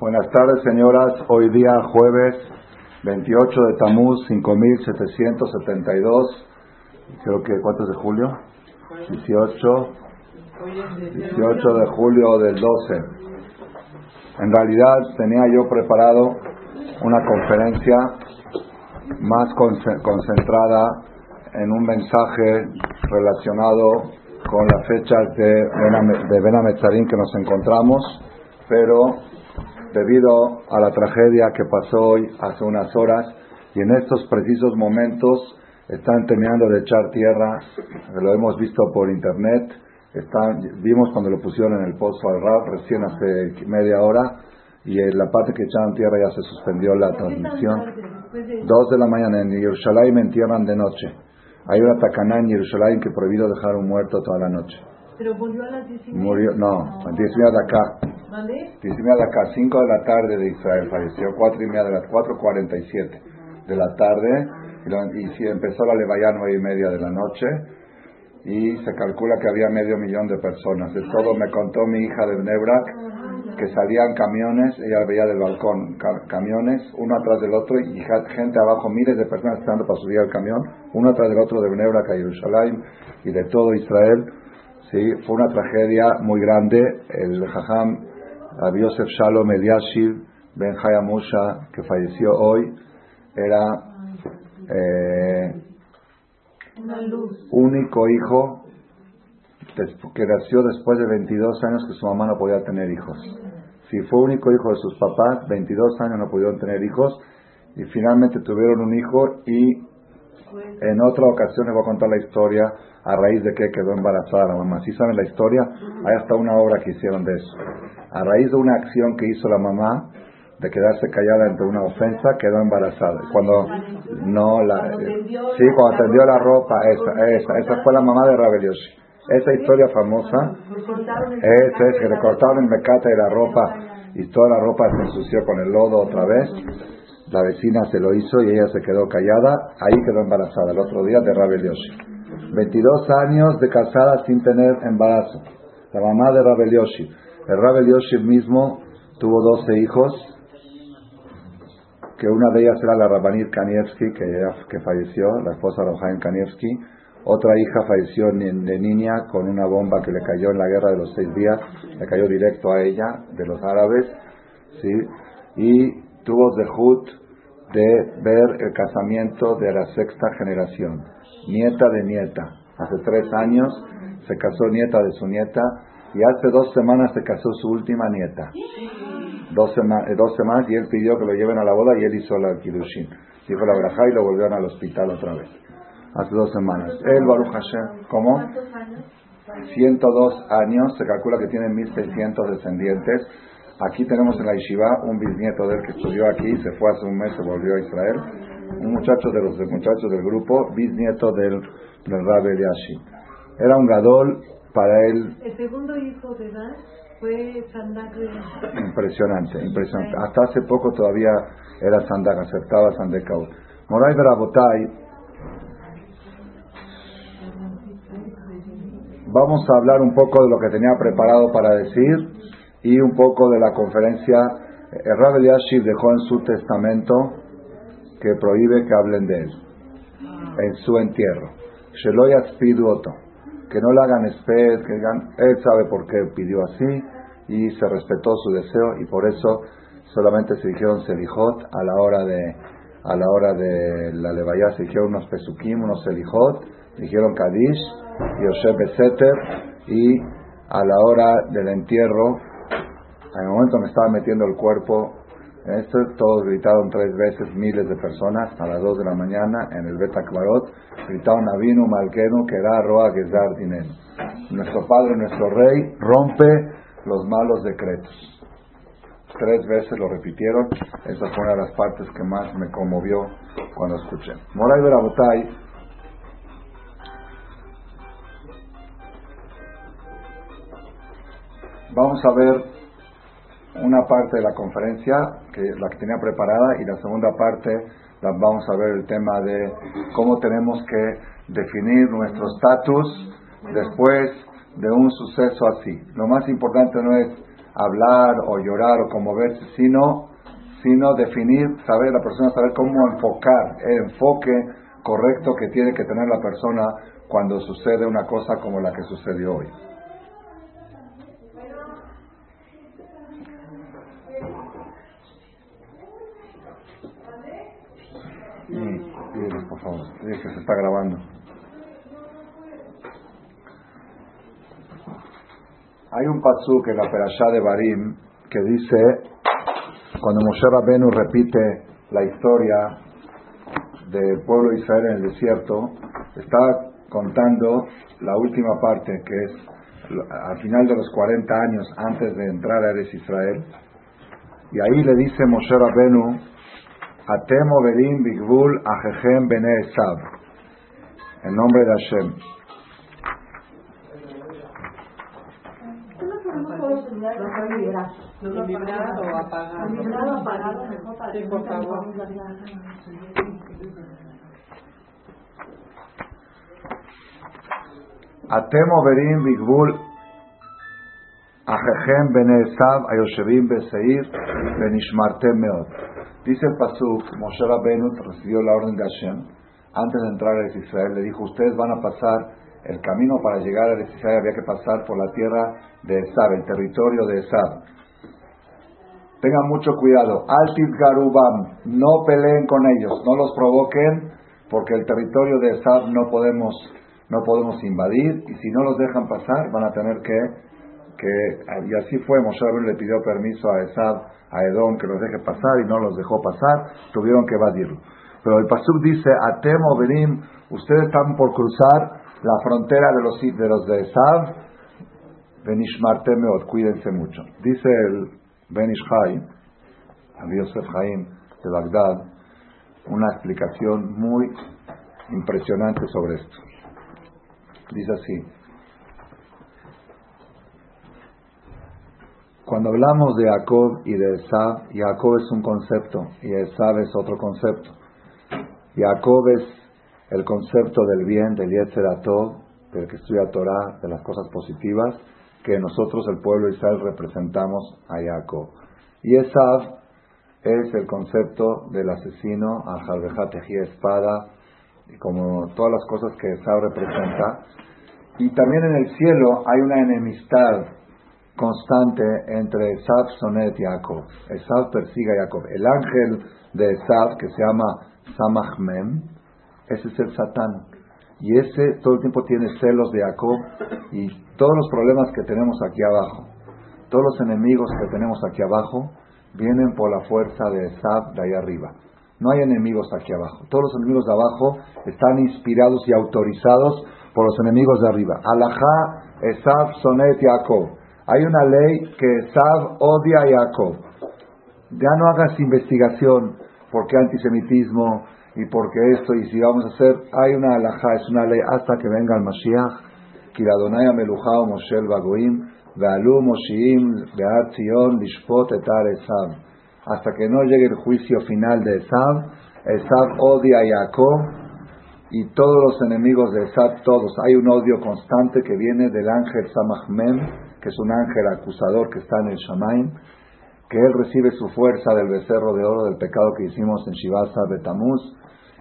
Buenas tardes, señoras. Hoy día jueves 28 de Tamuz 5772. Creo que, ¿cuántos de julio? 18. 18 de julio del 12. En realidad tenía yo preparado una conferencia más concentrada en un mensaje relacionado con las fechas de, Benametzarín que nos encontramos, pero debido a la tragedia que pasó hoy hace unas horas y en estos precisos momentos están terminando de echar tierra, lo hemos visto por internet, están, vimos cuando lo pusieron en el pozo al RAF recién hace media hora y en la parte que echaron tierra ya se suspendió la transmisión. Dos de la mañana en Jerusalén entierran de noche. Hay una tacaná en Jerusalén que prohibido dejar un muerto toda la noche. Pero volvió a las 10 Murió, no, a 10 de acá. 10 de acá, 5 de la tarde de Israel falleció, 4 y media de las 4.47 de la tarde, y, si empezó la levaya 9 y media de la noche, y se calcula que había medio millón de personas. De todo me contó mi hija de Nebrak, que salían camiones, ella veía del balcón camiones, uno atrás del otro, y gente abajo, miles de personas esperando para subir al camión, uno atrás del otro de Nebrak a Jerusalén y de todo Israel Sí, fue una tragedia muy grande. El Jajam Rabbi Yosef Shalom Eliashiv Ben Hayamusha, que falleció hoy, era eh, único hijo que nació después de 22 años que su mamá no podía tener hijos. Si fue único hijo de sus papás, 22 años no pudieron tener hijos y finalmente tuvieron un hijo y en otra ocasión les voy a contar la historia a raíz de que quedó embarazada la mamá. Si saben la historia, hay hasta una obra que hicieron de eso. A raíz de una acción que hizo la mamá de quedarse callada ante una ofensa, quedó embarazada. Cuando no la sí, cuando atendió la ropa, esa, esa, esa fue la mamá de Rabelioshi. Esa historia famosa, esa es que le cortaron el mecate de la ropa y toda la ropa se ensució con el lodo otra vez. La vecina se lo hizo y ella se quedó callada, ahí quedó embarazada el otro día de Rabel 22 años de casada sin tener embarazo. La mamá de Rabel El Rabel mismo tuvo 12 hijos, que una de ellas era la Rabanir Kanievski, que, que falleció, la esposa de Kanievski. Otra hija falleció de niña con una bomba que le cayó en la guerra de los seis días, le cayó directo a ella, de los árabes, ¿sí? Y tuvo Zehut de ver el casamiento de la sexta generación, nieta de nieta. Hace tres años se casó nieta de su nieta y hace dos semanas se casó su última nieta. Dos, eh, dos semanas y él pidió que lo lleven a la boda y él hizo la kirushin. Dijo la braja y lo volvieron al hospital otra vez. Hace dos semanas. Él, Baruch Hashem, ¿cómo? 102 años, se calcula que tiene 1600 descendientes Aquí tenemos en la Yeshiva un bisnieto de él que estudió aquí, se fue hace un mes, se volvió a Israel. Un muchacho de los muchachos del grupo, bisnieto del, del Rabbi Era un gadol para él. El segundo hijo de Dan fue Sandak. Impresionante, impresionante. Hasta hace poco todavía era Sandak, aceptaba Sandekaut. Moray Berabotay. Vamos a hablar un poco de lo que tenía preparado para decir y un poco de la conferencia. El Rabbi Yashiv dejó en su testamento que prohíbe que hablen de él en su entierro. Que no le hagan esped, que digan, él sabe por qué pidió así y se respetó su deseo y por eso solamente se dijeron selijot a la hora de a la hora de la levaya se dijeron unos pesukim, unos selijot, dijeron kadish y Oshe Beseter y a la hora del entierro en el momento me estaba metiendo el cuerpo esto todos gritaron tres veces miles de personas a las dos de la mañana en el Betacbarot. Gritaron Avinu Malkenu Kerá Roa Gezar Dinenu. Nuestro Padre, nuestro Rey, rompe los malos decretos. Tres veces lo repitieron. Esa fue una de las partes que más me conmovió cuando escuché. Moray Berabotay. Vamos a ver una parte de la conferencia, que la que tenía preparada, y la segunda parte la vamos a ver el tema de cómo tenemos que definir nuestro estatus después de un suceso así. Lo más importante no es hablar o llorar o conmoverse, sino, sino definir, saber la persona, saber cómo enfocar el enfoque correcto que tiene que tener la persona cuando sucede una cosa como la que sucedió hoy. Favor, que se está grabando. Hay un pasuk en la perashá de Barim que dice, cuando Moshe Rabenu repite la historia del pueblo de Israel en el desierto, está contando la última parte, que es al final de los 40 años antes de entrar a Eres Israel. Y ahí le dice Moshe Rabenu, Atem Overim Bigvul Ajejem Bene Esav, en nombre de Hashem. Atem Overim Bigvul Ajejem Bene Esav Ayoshevim Beseir Benishmartem Meot. Dice el Pasuk, Moshe Rabbeinu recibió la orden de Hashem. Antes de entrar a Israel, le dijo: Ustedes van a pasar el camino para llegar a Israel, había que pasar por la tierra de Esab, el territorio de Esab. Tengan mucho cuidado. Altis Garubam, no peleen con ellos, no los provoquen, porque el territorio de Esab no podemos, no podemos invadir, y si no los dejan pasar, van a tener que que, y así fue, Moshe le pidió permiso a Esab, a Edom, que los deje pasar y no los dejó pasar, tuvieron que evadirlo. Pero el Pasuk dice, Atemo Benim, ustedes están por cruzar la frontera de los de, los de Benishmartemeot, cuídense mucho. Dice el Benishai, Abi Yosef Haim de Bagdad, una explicación muy impresionante sobre esto. Dice así, Cuando hablamos de Jacob y de Esab, Jacob es un concepto y Esab es otro concepto. Jacob es el concepto del bien, del Yetzeratov, del que estudia Torah, de las cosas positivas, que nosotros, el pueblo de Israel, representamos a Jacob. Y Esab es el concepto del asesino, a Jalvejatejí espada, como todas las cosas que Esab representa. Y también en el cielo hay una enemistad constante entre Esav, Sonet y Jacob. Esav persigue a Jacob. El ángel de Esav, que se llama Samachmem, ese es el Satán. Y ese todo el tiempo tiene celos de Jacob y todos los problemas que tenemos aquí abajo, todos los enemigos que tenemos aquí abajo, vienen por la fuerza de Esav de ahí arriba. No hay enemigos aquí abajo. Todos los enemigos de abajo están inspirados y autorizados por los enemigos de arriba. Alajá, Esav, Sonet y Jacob. Hay una ley que Sab odia a Jacob. Ya no hagas investigación por qué antisemitismo y por qué esto y si vamos a hacer, hay una alajá, es una ley hasta que venga el Mashiach, Kiradonaya Melujao Moshel Bagoim, Vealu Moshiim, Beat Zion, Lishpot Etar Esab. Hasta que no llegue el juicio final de Esab, Esab odia a Jacob y todos los enemigos de Esab, todos. Hay un odio constante que viene del ángel Samachmem, que es un ángel acusador que está en el Shamaim, que él recibe su fuerza del becerro de oro del pecado que hicimos en Shivasa Betamuz,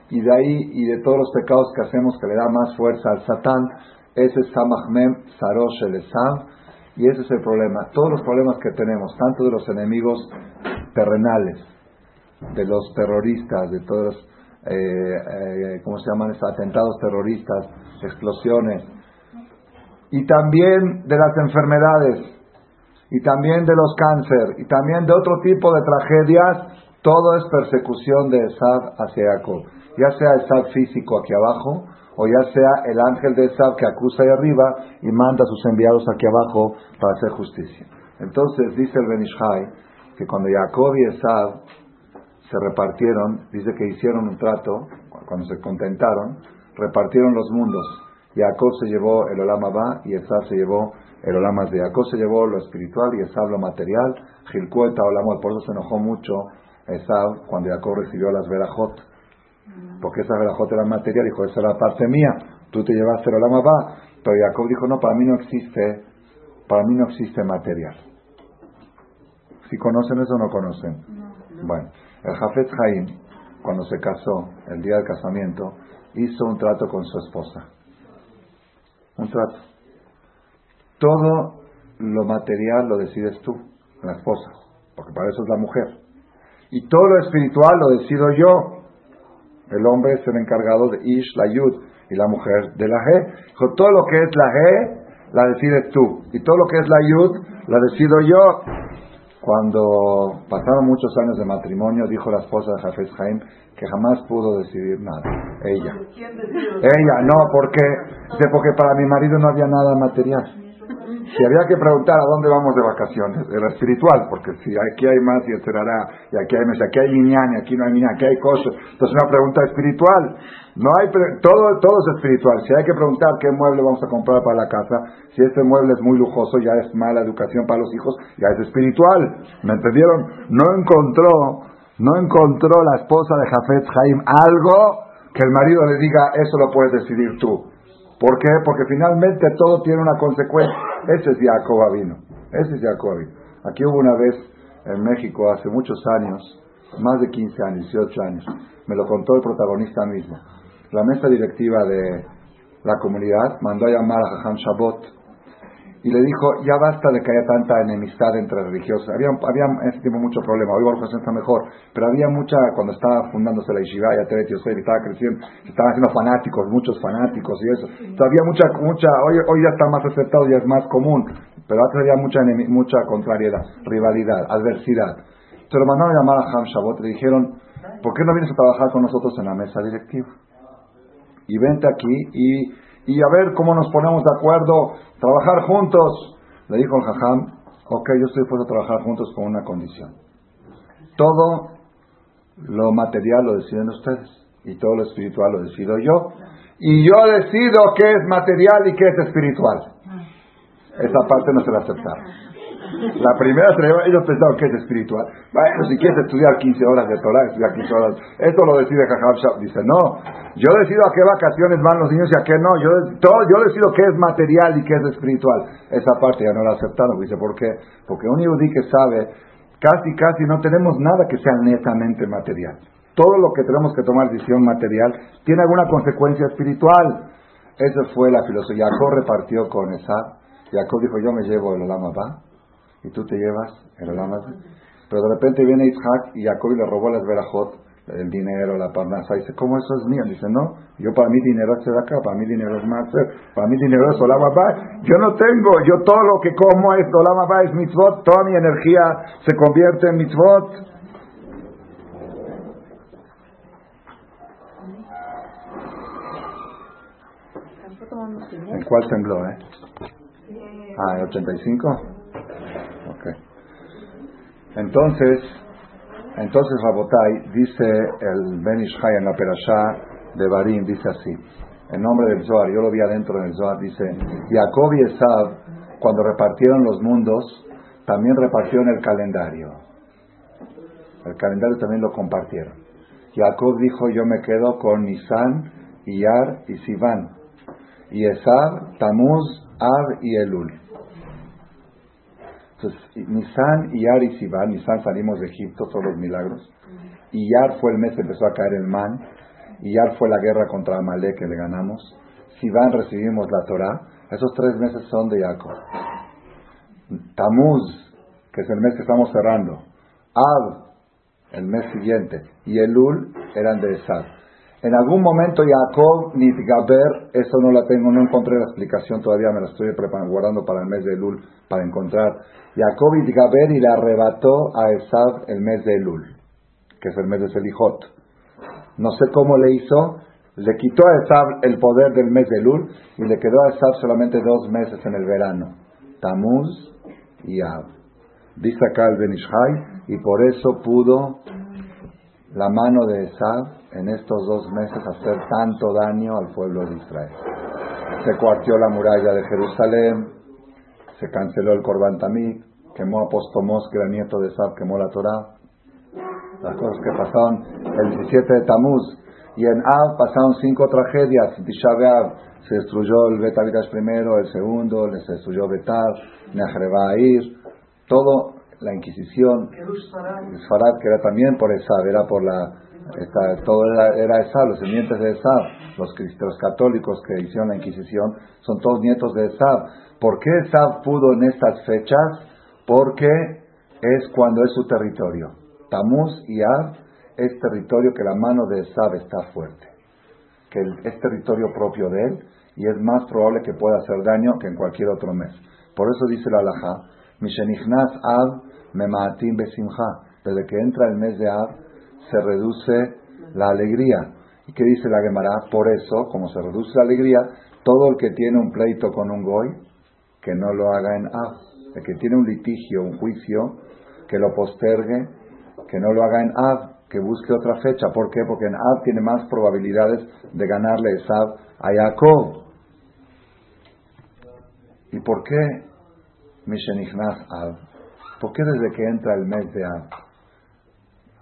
y de ahí y de todos los pecados que hacemos que le da más fuerza al Satán, ese es Samachmem Sarosh el y ese es el problema. Todos los problemas que tenemos, tanto de los enemigos terrenales, de los terroristas, de todos los, eh, eh, ¿cómo se llaman? Atentados terroristas, explosiones, y también de las enfermedades, y también de los cánceres, y también de otro tipo de tragedias, todo es persecución de Esab hacia Jacob. Ya sea Esab físico aquí abajo, o ya sea el ángel de Esab que acusa ahí arriba y manda a sus enviados aquí abajo para hacer justicia. Entonces dice el Benishai que cuando Jacob y Esab se repartieron, dice que hicieron un trato, cuando se contentaron, repartieron los mundos Jacob se llevó el Olama Ba y Esab se llevó el Olama de Jacob se llevó lo espiritual y Esab lo material. Gilcueta Olama, por eso se enojó mucho Esab cuando Jacob recibió las verajot. Porque esas verajot eran material, dijo, esa es la parte mía, tú te llevaste el Olama Ba. Pero Jacob dijo, no, para mí no existe, para mí no existe material. Si conocen eso o no conocen. Bueno, el Jafet Haim, cuando se casó, el día del casamiento, hizo un trato con su esposa. Un trato. Todo lo material lo decides tú, la esposa, porque para eso es la mujer. Y todo lo espiritual lo decido yo. El hombre es el encargado de Ish, la Yud, y la mujer de la G. Dijo, todo lo que es la G, la decides tú. Y todo lo que es la Yud, la decido yo. Cuando pasaron muchos años de matrimonio, dijo la esposa de Jafes Jaim que jamás pudo decidir nada. Ella. Ella, no, porque, porque para mi marido no había nada material. Si había que preguntar a dónde vamos de vacaciones, era espiritual, porque si aquí hay más y etcétera, y aquí hay más, aquí hay y aquí no hay minyan, aquí hay cosas, entonces una pregunta espiritual. No hay todo, todo es espiritual. Si hay que preguntar qué mueble vamos a comprar para la casa, si este mueble es muy lujoso, ya es mala educación para los hijos, ya es espiritual. ¿Me entendieron? No encontró, no encontró la esposa de Jafet Jaim algo que el marido le diga, eso lo puedes decidir tú. ¿Por qué? Porque finalmente todo tiene una consecuencia. Ese es Jacob vino. Ese es Jacob Aquí hubo una vez en México, hace muchos años, más de 15 años, 18 años, me lo contó el protagonista mismo la mesa directiva de la comunidad mandó a llamar a Jajam Shabot y le dijo, ya basta de que haya tanta enemistad entre religiosos. Había, había en ese tiempo mucho problema, hoy Baruch está mejor, pero había mucha, cuando estaba fundándose la Yeshiva, ya Teret estaba creciendo, estaban haciendo fanáticos, muchos fanáticos y eso. había mucha, mucha, hoy, hoy ya está más aceptado, ya es más común, pero antes había mucha, mucha contrariedad, rivalidad, adversidad. Entonces lo mandaron a llamar a Jajam Shabot le dijeron, ¿por qué no vienes a trabajar con nosotros en la mesa directiva? y vente aquí y, y, a ver cómo nos ponemos de acuerdo, trabajar juntos. Le dijo el jajam, ok, yo estoy dispuesto a trabajar juntos con una condición. Todo lo material lo deciden ustedes y todo lo espiritual lo decido yo. Y yo decido qué es material y qué es espiritual. Esa parte no se la aceptaron. La primera ellos pensaban que es espiritual. Bueno, si quieres estudiar 15 horas de Torah, estudiar 15 horas. Esto lo decide Jajab Dice, no, yo decido a qué vacaciones van los niños y a qué no. Yo, todo, yo decido qué es material y qué es espiritual. Esa parte ya no la aceptaron. Dice, ¿por qué? Porque un yudí que sabe, casi, casi no tenemos nada que sea netamente material. Todo lo que tenemos que tomar decisión material tiene alguna consecuencia espiritual. Esa fue la filosofía. Jacob repartió con esa. Jacob dijo, yo me llevo el Olama y tú te llevas el Olam Pero de repente viene Isaac y Jacob le robó las verajot, el dinero, la parnasa, y dice, ¿cómo eso es mío? Dice, no, yo para mí dinero es acá, para mí dinero es más, para mí dinero es Olam Yo no tengo, yo todo lo que como es Olam es mitzvot, toda mi energía se convierte en mitzvot. ¿En cuál tembló, eh? Ah, ¿el 85? Entonces, entonces Rabotai dice el Ben Ishai en la Perashá de Barim, dice así, en nombre del Zohar, yo lo vi adentro del Zohar, dice, Jacob y Esab, cuando repartieron los mundos, también repartieron el calendario. El calendario también lo compartieron. Jacob dijo, yo me quedo con Nisan, Iyar y Sivan. Y Esab, Tamuz, Ab y Elul. Entonces, Nisan, Iyar y Sivan, Nisan salimos de Egipto, todos los milagros. Iyar fue el mes que empezó a caer el man. Iyar fue la guerra contra Amalek que le ganamos. Sivan recibimos la Torah. Esos tres meses son de Jacob. Tamuz, que es el mes que estamos cerrando. Ab, el mes siguiente. Y Elul eran de Esad. En algún momento Jacob ni Gaber, eso no la tengo, no encontré la explicación, todavía me la estoy preparando, guardando para el mes de Elul, para encontrar. Jacob y Gaber y le arrebató a Esab el mes de Elul, que es el mes de Selijot. No sé cómo le hizo, le quitó a Esab el poder del mes de Elul y le quedó a Esab solamente dos meses en el verano, Tamuz y Ab. Dice acá el Benishai, y por eso pudo la mano de Esab en estos dos meses hacer tanto daño al pueblo de Israel. se cuartió la muralla de Jerusalén, se canceló el Corban Tamid, quemó a Postomos, que era nieto de Sab, quemó la Torah. Las cosas que pasaron el 17 de Tamuz. Y en Av pasaron cinco tragedias. Tisha se destruyó el Betamidash primero, el segundo, se destruyó Betar, Nehrebair, todo la Inquisición, Farad, que era también por Esab, era por la, todo era, era Esab, los descendientes de Esab, los, cristianos católicos que hicieron la Inquisición, son todos nietos de Esab. ¿Por qué Esab pudo en estas fechas? Porque es cuando es su territorio. Tamuz y Ab es territorio que la mano de Esab está fuerte, que es territorio propio de él y es más probable que pueda hacer daño que en cualquier otro mes. Por eso dice la alajá, Mishenichnas Ab Memaatim Besimha, desde que entra el mes de Ab se reduce la alegría. ¿Y qué dice la Gemara? Por eso, como se reduce la alegría, todo el que tiene un pleito con un goy, que no lo haga en Ab. El que tiene un litigio, un juicio, que lo postergue, que no lo haga en Ab, que busque otra fecha. ¿Por qué? Porque en Ab tiene más probabilidades de ganarle Esab a Jacob. ¿Y por qué Mishenichnas Ab? ¿Por qué desde que entra el mes de Ab?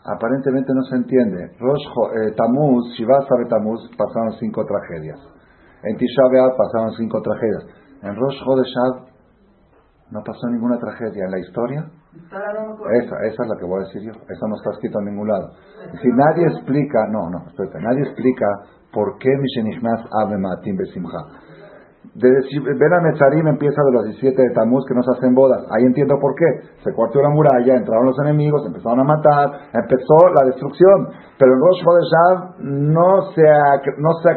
Aparentemente no se entiende. Rosh eh, Tamuz, Shivasa Tamuz, pasaron cinco tragedias. En Tisha B'Av pasaron cinco tragedias. En Rosh Hodeshab no pasó ninguna tragedia en la historia. Esa, esa es la que voy a decir yo. Esa no está escrito en ningún lado. Si nadie explica, no, no, espérate, nadie explica por qué Mishenichnas Ave Matim Besimcha. De a Metzarim empieza de los 17 de Tamuz que no se hacen bodas. Ahí entiendo por qué. Se cuartió la muralla, entraron los enemigos, empezaron a matar, empezó la destrucción. Pero en Rosh Hodeshav no se, no, se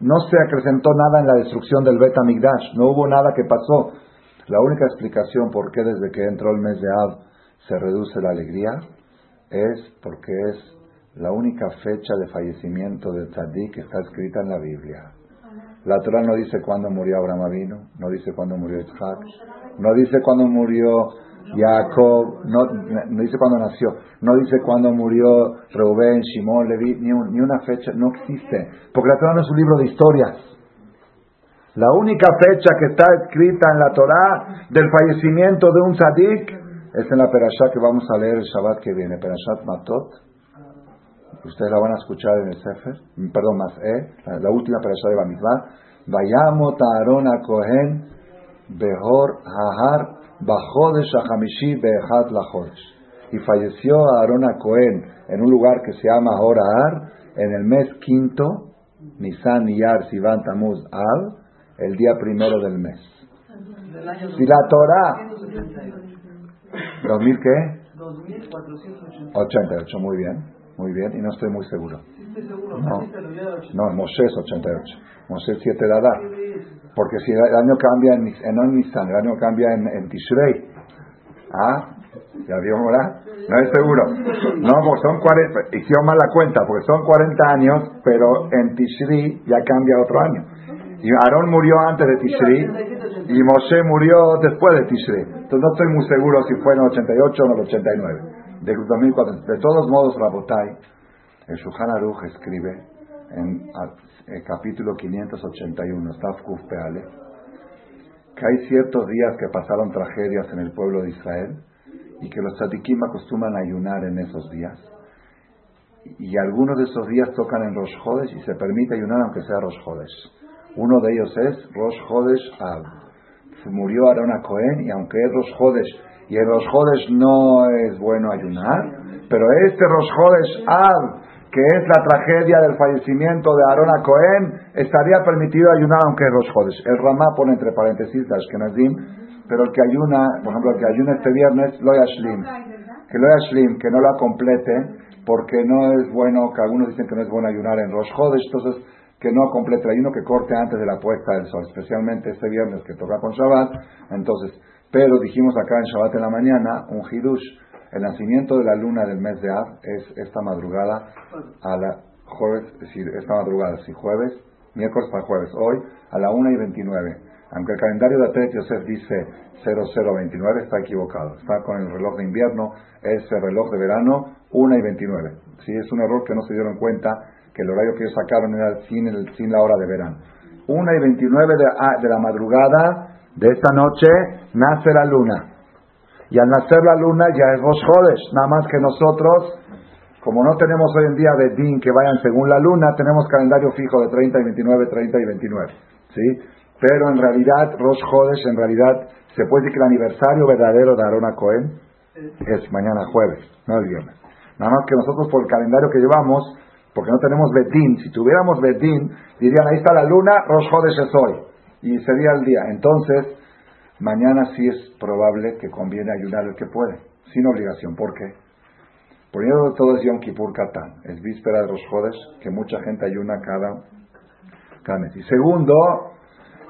no se acrecentó nada en la destrucción del Bet Amigdash. No hubo nada que pasó. La única explicación por qué desde que entró el mes de Av se reduce la alegría es porque es la única fecha de fallecimiento de Tzadik que está escrita en la Biblia. La Torah no dice cuándo murió Abraham Avino, no dice cuándo murió Isaac, no dice cuándo murió Jacob, no, dice cuándo nació, no dice cuándo murió Reuben, Shimon, Levi, ni, ni, una fecha, no existe, porque la Torah no es un libro de historias. La única fecha que está escrita en la Torah del fallecimiento de un tzadik es en la perashá que vamos a leer el Shabbat que viene, Perashat Matot, ustedes la van a escuchar en el Sefer, perdón, más, eh, la, última perashá de Bamidbar, Vayamot Aaron a Kohen Behor Hahar Bajodesh Hamishi Behat Lajodesh. Y falleció Aaron a Cohen en un lugar que se llama Ahar en el mes quinto, Nisan Yar Sivan Tamuz Al, el día primero del mes. Si la Torah, ¿2000 qué? 2488, muy bien. Muy bien, y no estoy muy seguro. No, no Moshe es 88. Moshe es 7 de Adar. Porque si el año cambia en, en Nisan, el año cambia en, en Tishrei. ¿Ah? ¿Ya vio, verdad? No es seguro. No, porque son 40, hicieron mal la cuenta, porque son 40 años, pero en Tishri ya cambia otro año. Y Aarón murió antes de Tishri y Moshe murió después de Tishri. Entonces no estoy muy seguro si fue en el 88 o en el 89 de De todos modos, Rabotai, el Shulchan Aruch escribe en el capítulo 581, Kuf Peale, que hay ciertos días que pasaron tragedias en el pueblo de Israel y que los tzadikim acostumbran a ayunar en esos días. Y algunos de esos días tocan en Rosh Hodesh y se permite ayunar aunque sea Rosh Hodesh. Uno de ellos es Rosh Hodesh Ab. Murió Aaron a Cohen y aunque es Rosh Hodesh y en los Jodes no es bueno ayunar, pero este Rosh Jodes Ab, que es la tragedia del fallecimiento de Aarón a Cohen, estaría permitido ayunar aunque es Rosh Jodes. El Ramá pone entre paréntesis la Ashkenazim, pero el que ayuna, por ejemplo, el que ayuna este viernes, lo yashlim, que lo yashlim, que no la complete, porque no es bueno, que algunos dicen que no es bueno ayunar en Rosh Jodes, entonces que no complete el ayuno, que corte antes de la puesta del sol, especialmente este viernes que toca con Shabbat, entonces pero dijimos acá en Shabbat en la mañana, un hidush, el nacimiento de la luna del mes de Av es esta madrugada a la jueves, es decir, esta madrugada, si jueves, miércoles para jueves, hoy a la 1 y 29. Aunque el calendario de Atret Yosef dice 0029, está equivocado. Está con el reloj de invierno, es el reloj de verano 1 y 29. Sí, es un error que no se dieron cuenta que el horario que ellos sacaron era sin, el, sin la hora de verano. 1 y 29 de, ah, de la madrugada de esta noche, nace la luna. Y al nacer la luna ya es Rosh Hodesh, nada más que nosotros, como no tenemos hoy en día de din que vayan según la luna, tenemos calendario fijo de 30 y 29, 30 y 29. ¿sí? Pero en realidad, Rosh Hodesh, en realidad, se puede decir que el aniversario verdadero de Arona Cohen es mañana jueves, no el viernes. Nada más que nosotros por el calendario que llevamos, porque no tenemos Betín, si tuviéramos Betín, dirían ahí está la luna, Rosh Hodesh es hoy, y sería el día. Entonces, mañana sí es probable que conviene ayudar el que puede, sin obligación. ¿Por qué? Por todo es Yom Kippur Katán, es víspera de Rosh Hodesh, que mucha gente ayuna cada, cada mes. Y segundo,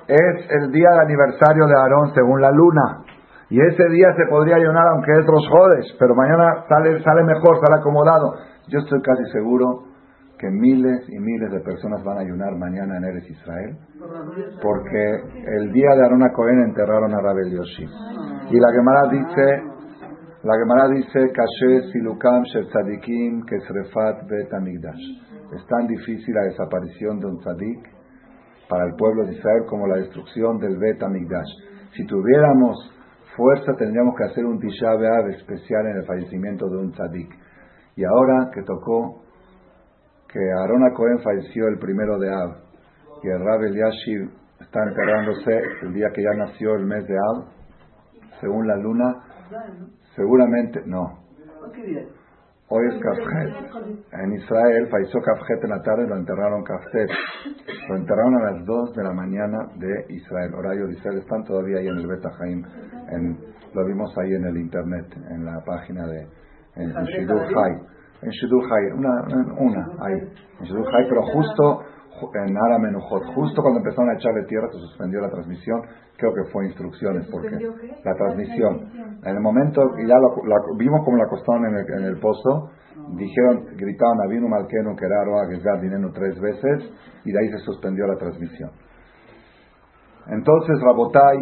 es el día de aniversario de Aarón según la luna. Y ese día se podría ayunar aunque es los jodes, pero mañana sale, sale mejor, sale acomodado. Yo estoy casi seguro que miles y miles de personas van a ayunar mañana en Eres Israel, porque el día de Aarón a Cohen enterraron a Rabel Yoshi. Y la Gemara dice, la Gemara dice, Kashe Silukam Tzadikim Kesrefat Bet Amigdash. Es tan difícil la desaparición de un tzadik para el pueblo de Israel como la destrucción del Bet Amigdash. Si tuviéramos fuerza tendríamos que hacer un Tisha especial en el fallecimiento de un tzadik. Y ahora que tocó que Aarón Cohen falleció el primero de Av y el Rab Eliashiv está enterrándose el día que ya nació el mes de Av, según la luna, seguramente no. Hoy es Kafjet. En Israel falleció Kafjet en la tarde, lo enterraron Kafjet. Lo enterraron a las 2 de la mañana de Israel, horario de Israel. Están todavía ahí en el Bet en lo vimos ahí en el internet, en la página de en, Shidur High. En Shidur una, una, ahí. En Shidur pero justo en Ara justo cuando empezaron a echarle tierra se suspendió la transmisión, creo que fue instrucciones, porque la transmisión, en el momento, y ya la, vimos como la acostaron en el, en el pozo, dijeron, gritaban Avinu Malkenu Keraro Agesgar Dinenu tres veces, y de ahí se suspendió la transmisión. Entonces, Rabotai,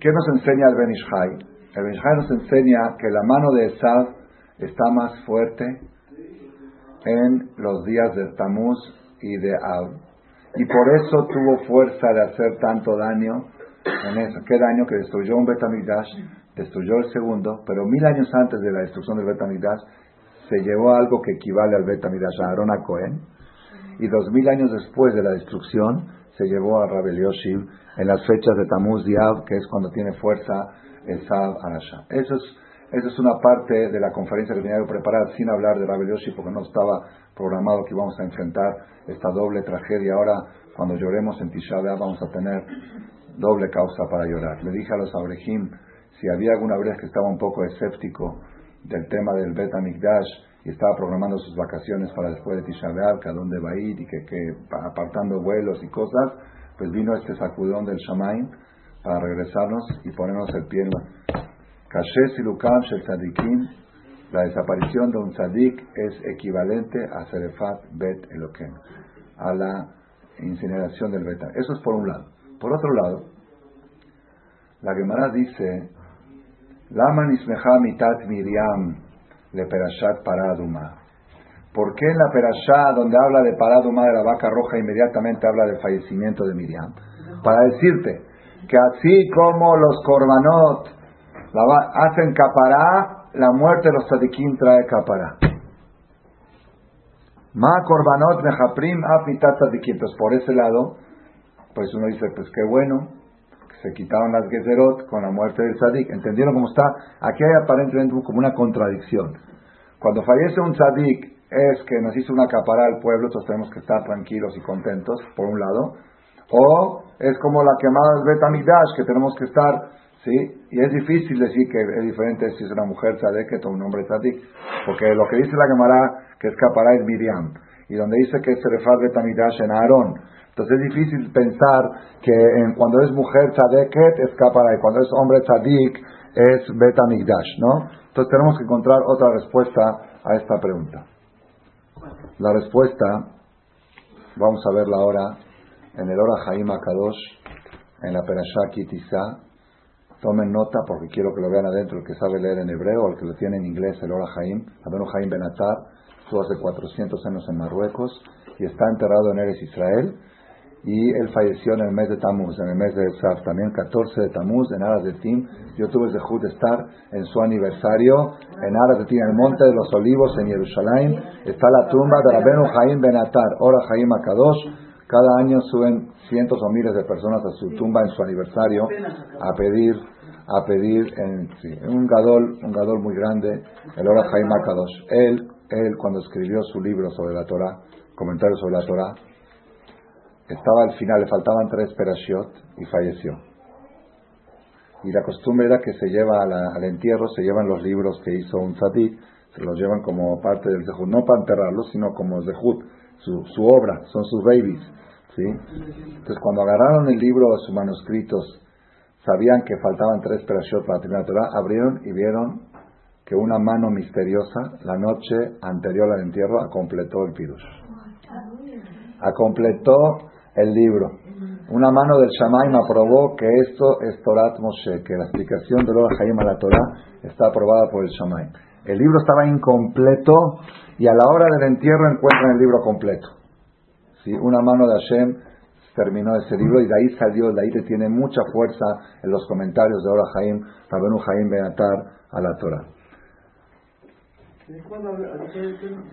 ¿qué nos enseña el Benishai? El Benishai nos enseña que la mano de Esav está más fuerte en los días de Tamuz y de Ab. Y por eso tuvo fuerza de hacer tanto daño en eso. ¿Qué daño? Que destruyó un Betamigdash, destruyó el segundo, pero mil años antes de la destrucción del Betamigdash se llevó algo que equivale al Betamigdash, a Aaron a Cohen, y dos mil años después de la destrucción se llevó a Rabel Yoshim en las fechas de Tamuz y Ab, que es cuando tiene fuerza Esav Arasha. Eso es, eso es una parte de la conferencia que tenía que preparar sin hablar de Rabel Yoshim porque no estaba programado que íbamos a enfrentar esta doble tragedia. Ahora, cuando lloremos en Tisha vamos a tener doble causa para llorar. Le dije a los Abrejim si había alguna vez que estaba un poco escéptico del tema del Bet Mikdash y estaba programando sus vacaciones para después de Tisha que a dónde va a ir y que, que apartando vuelos y cosas, pues vino este sacudón del Shamaim para regresarnos y ponernos el pie en la... Silukam Shel la desaparición de un tzadik es equivalente a Serefat Bet Eloken, a la incineración del Betar. Eso es por un lado. Por otro lado, la Gemara dice, Lama nismecha mitat Miriam le perashat paraduma. ¿Por qué en la perashá donde habla de paraduma de la vaca roja inmediatamente habla del fallecimiento de Miriam? Para decirte que así como los korbanot hacen capará la muerte de los tzadikim trae capara. Ma korbanot mejaprim afitat tzadikim. Entonces, por ese lado, pues uno dice, pues qué bueno, se quitaron las gezerot con la muerte del tzadik. ¿Entendieron cómo está? Aquí hay aparentemente como una contradicción. Cuando fallece un tzadik, es que nos hizo una capara al pueblo, entonces tenemos que estar tranquilos y contentos, por un lado. O es como la quemada del Betamigdash, que tenemos que estar ¿Sí? Y es difícil decir que es diferente si es una mujer tzadeket o un hombre tzadik, porque lo que dice la Gemara que escapará es Miriam, y donde dice que se refaz Betamidash en Aarón. Entonces es difícil pensar que en, cuando es mujer tzadeket escapará, y cuando es hombre tzadik es Betamigdash, ¿no? Entonces tenemos que encontrar otra respuesta a esta pregunta. La respuesta, vamos a verla ahora en el Ora Haim Akadosh, en la Perashá Kitizá, Tomen nota porque quiero que lo vean adentro el que sabe leer en hebreo el que lo tiene en inglés, el Ora Jaim. Abeno Jaim Benatar estuvo hace 400 años en Marruecos y está enterrado en Eres Israel. y él falleció en el mes de Tamuz, en el mes de Saf, también 14 de Tamuz, en Aras de Tim. Yo tuve el de estar en su aniversario, en Aras de Tim, en el Monte de los Olivos, en Jerusalén. Está la tumba de Rabenu Jaim Benatar, ora Jaim Akadosh. Cada año suben cientos o miles de personas a su tumba en su aniversario a pedir, a pedir en, un gadol, un gadol muy grande, el ora Jaim. Él, él cuando escribió su libro sobre la Torah, comentarios sobre la Torah, estaba al final, le faltaban tres perashiot y falleció. Y la costumbre era que se lleva al entierro, se llevan los libros que hizo un tzadik, se los llevan como parte del zehut, no para enterrarlos, sino como zehut, su, su obra, son sus babies. ¿sí? Entonces cuando agarraron el libro, sus manuscritos, sabían que faltaban tres perashiot para terminar la Torah, abrieron y vieron que una mano misteriosa, la noche anterior al entierro, completó el pirush. Completó el libro. Una mano del Shamaim aprobó que esto es Torat Moshe, que la explicación del Ora Hayim a la Torah está aprobada por el Shamaim. El libro estaba incompleto y a la hora del entierro encuentran el libro completo. ¿Sí? Una mano de Hashem terminó ese libro y de ahí salió, de ahí le tiene mucha fuerza en los comentarios de Ora Haim, Rabenu Haim Benatar a la Torah.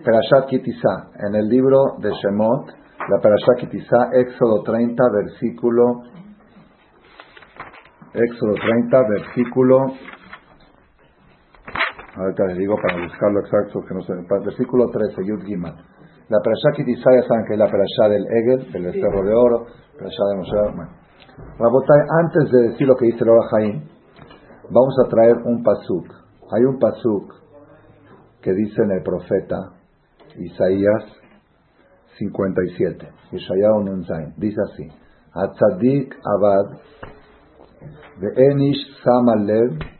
Perashat Kitisa, en el libro de Shemot, la Perashat Kitisa, Éxodo 30, versículo, Éxodo 30, versículo, ahorita les digo para buscarlo exacto, que no sé, versículo 13, Yud Gimal. La Perashat Kitisa ya saben que es la Perashat del Egel, del becerro de oro, Perashat de Moshe, bueno. antes de decir lo que dice el Ora vamos a traer un pasuk. Hay un pasuk que dice en el profeta Isaías 57, Isaías Nunzain, dice así, Atzadik Abad, Enish Samalev,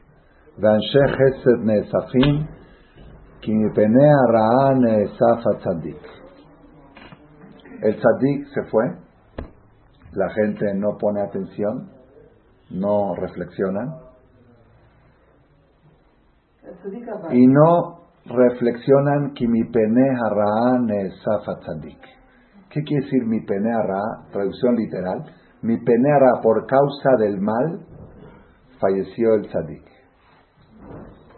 ואנשי חסד נאספים, כי מפני הרעה נאסף הצדיק. El tzadik se fue, la gente no pone atención, no reflexiona, y no reflexionan que mi pene tzadik. ¿Qué quiere decir mi pene Traducción literal. Mi pene por causa del mal falleció el tzadik.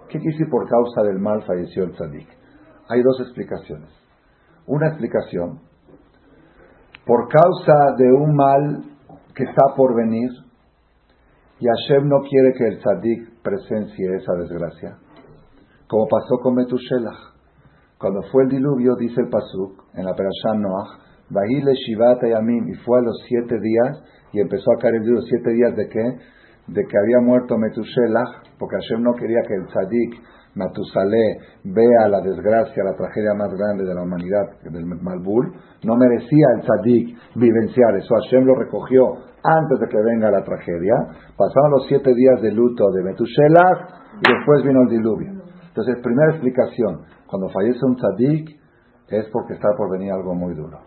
¿Qué quiere decir por causa del mal falleció el tzadik? Hay dos explicaciones. Una explicación, por causa de un mal que está por venir, y Hashem no quiere que el tzadik presencie esa desgracia, como pasó con Metushelach. Cuando fue el diluvio, dice el Pasuk, en la Perashá Noach, Bahile Shivat Yamim, y fue a los siete días, y empezó a caer el diluvio, siete días de qué? De que había muerto Metushelach, porque Hashem no quería que el tzadik, Matusaleh, vea la desgracia, la tragedia más grande de la humanidad, del Malbul, no merecía el tzadik vivenciar eso. Hashem lo recogió antes de que venga la tragedia. Pasaron los siete días de luto de Metushelach y después vino el diluvio. Entonces, primera explicación, cuando fallece un tzadik es porque está por venir algo muy duro.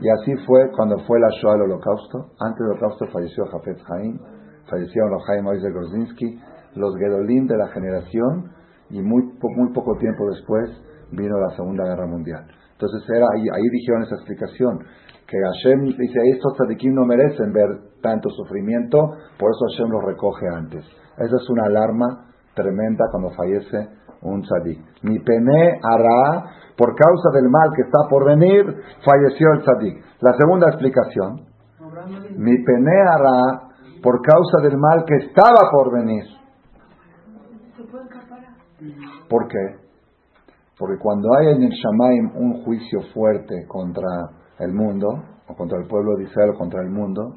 Y así fue cuando fue la Shoah al holocausto. Antes del holocausto falleció Jafet Haim, fallecieron los Jaime Moisés Gorzinski, los Gedolim de la generación, y muy, muy poco tiempo después vino la Segunda Guerra Mundial. Entonces era ahí, ahí dijeron esa explicación, que Hashem dice, estos tzadikim no merecen ver tanto sufrimiento, por eso Hashem los recoge antes. Esa es una alarma tremenda cuando fallece un tzadik. Mi pene hará, por causa del mal que está por venir, falleció el tzadik. La segunda explicación, mi pene hará, por causa del mal que estaba por venir. ¿Por qué? Porque cuando hay en el Shamaim un juicio fuerte contra el mundo, o contra el pueblo de Israel, o contra el mundo,